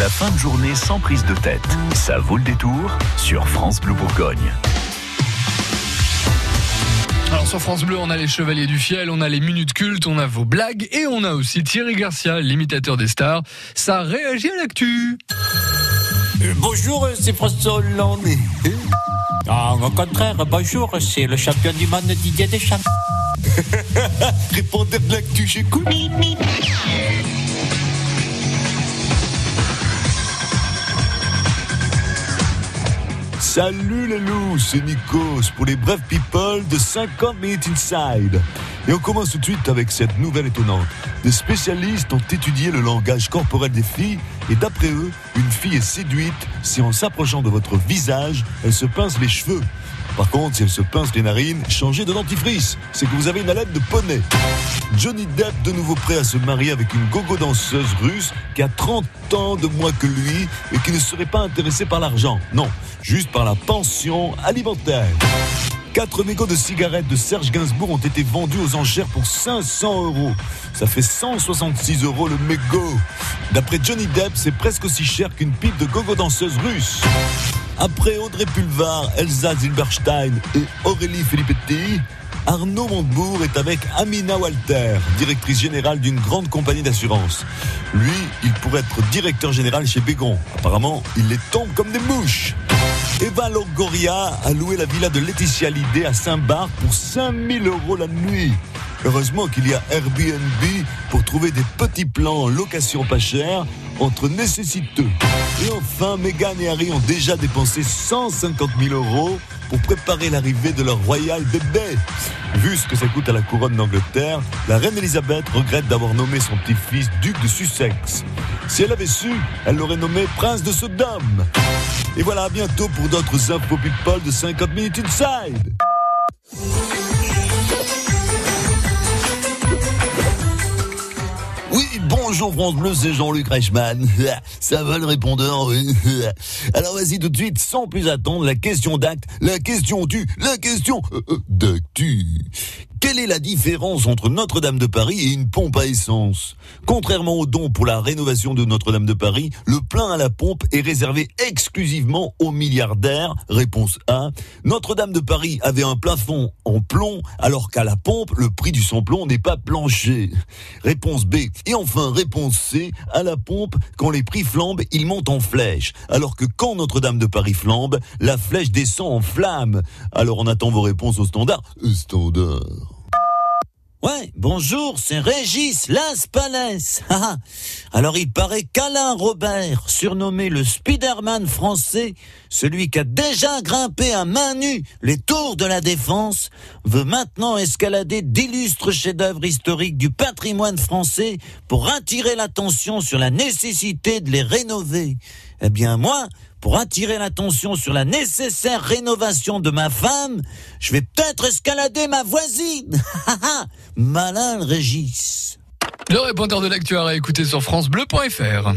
La fin de journée sans prise de tête. Ça vaut le détour sur France Bleu Bourgogne. Alors sur France Bleu, on a les Chevaliers du Fiel, on a les Minutes Cultes, on a vos blagues et on a aussi Thierry Garcia, l'imitateur des stars. Ça réagit à l'actu. Euh, bonjour, c'est François Hollande. Ah, au contraire, bonjour, c'est le champion du monde Didier Deschamps. Répondez de l'actu, j'écoute. Salut les loups, c'est Nikos pour les brefs people de 50 Minutes Inside. Et on commence tout de suite avec cette nouvelle étonnante. Des spécialistes ont étudié le langage corporel des filles et d'après eux, une fille est séduite si en s'approchant de votre visage, elle se pince les cheveux. Par contre, si elle se pince les narines, changez de dentifrice. C'est que vous avez une haleine de poney. Johnny Depp, de nouveau prêt à se marier avec une gogo danseuse russe qui a 30 ans de moins que lui et qui ne serait pas intéressée par l'argent. Non, juste par la pension alimentaire. Quatre mégots de cigarettes de Serge Gainsbourg ont été vendus aux enchères pour 500 euros. Ça fait 166 euros le mégot. D'après Johnny Depp, c'est presque aussi cher qu'une pipe de gogo danseuse russe. Après Audrey Pulvar, Elsa Zilberstein et Aurélie Filippetti, Arnaud Montebourg est avec Amina Walter, directrice générale d'une grande compagnie d'assurance. Lui, il pourrait être directeur général chez Bégon. Apparemment, il les tombe comme des mouches. Eva Longoria a loué la villa de Laetitia Lidé à Saint-Barth pour 5000 euros la nuit. Heureusement qu'il y a Airbnb pour trouver des petits plans en location pas chère entre nécessiteux. Et enfin, Meghan et Harry ont déjà dépensé 150 000 euros pour préparer l'arrivée de leur royal bébé. Vu ce que ça coûte à la couronne d'Angleterre, la reine Elisabeth regrette d'avoir nommé son petit-fils duc de Sussex. Si elle avait su, elle l'aurait nommé prince de Sodome. Et voilà, à bientôt pour d'autres infos people de 50 minutes inside. Oui, bonjour France Bleu, c'est Jean-Luc Reichmann. Ça va le répondeur, oui. Alors vas-y tout de suite, sans plus attendre, la question d'acte, la question tu, la question euh, euh, d'actu. Quelle est la différence entre Notre-Dame de Paris et une pompe à essence? Contrairement au don pour la rénovation de Notre-Dame de Paris, le plein à la pompe est réservé exclusivement aux milliardaires. Réponse A. Notre-Dame de Paris avait un plafond en plomb, alors qu'à la pompe, le prix du sans-plomb n'est pas plancher. Réponse B. Et enfin, réponse C. À la pompe, quand les prix flambent, ils montent en flèche. Alors que quand Notre-Dame de Paris flambe, la flèche descend en flamme. Alors on attend vos réponses au standard. Standard. Ouais, bonjour, c'est Régis Las Palais. Ah, ah. Alors il paraît qu'Alain Robert, surnommé le Spider-Man français, celui qui a déjà grimpé à main nue les tours de la défense, veut maintenant escalader d'illustres chefs-d'œuvre historiques du patrimoine français pour attirer l'attention sur la nécessité de les rénover. Eh bien moi, pour attirer l'attention sur la nécessaire rénovation de ma femme, je vais peut-être escalader ma voisine. Malin Régis. Le répondeur de l'actu à réécouter sur francebleu.fr.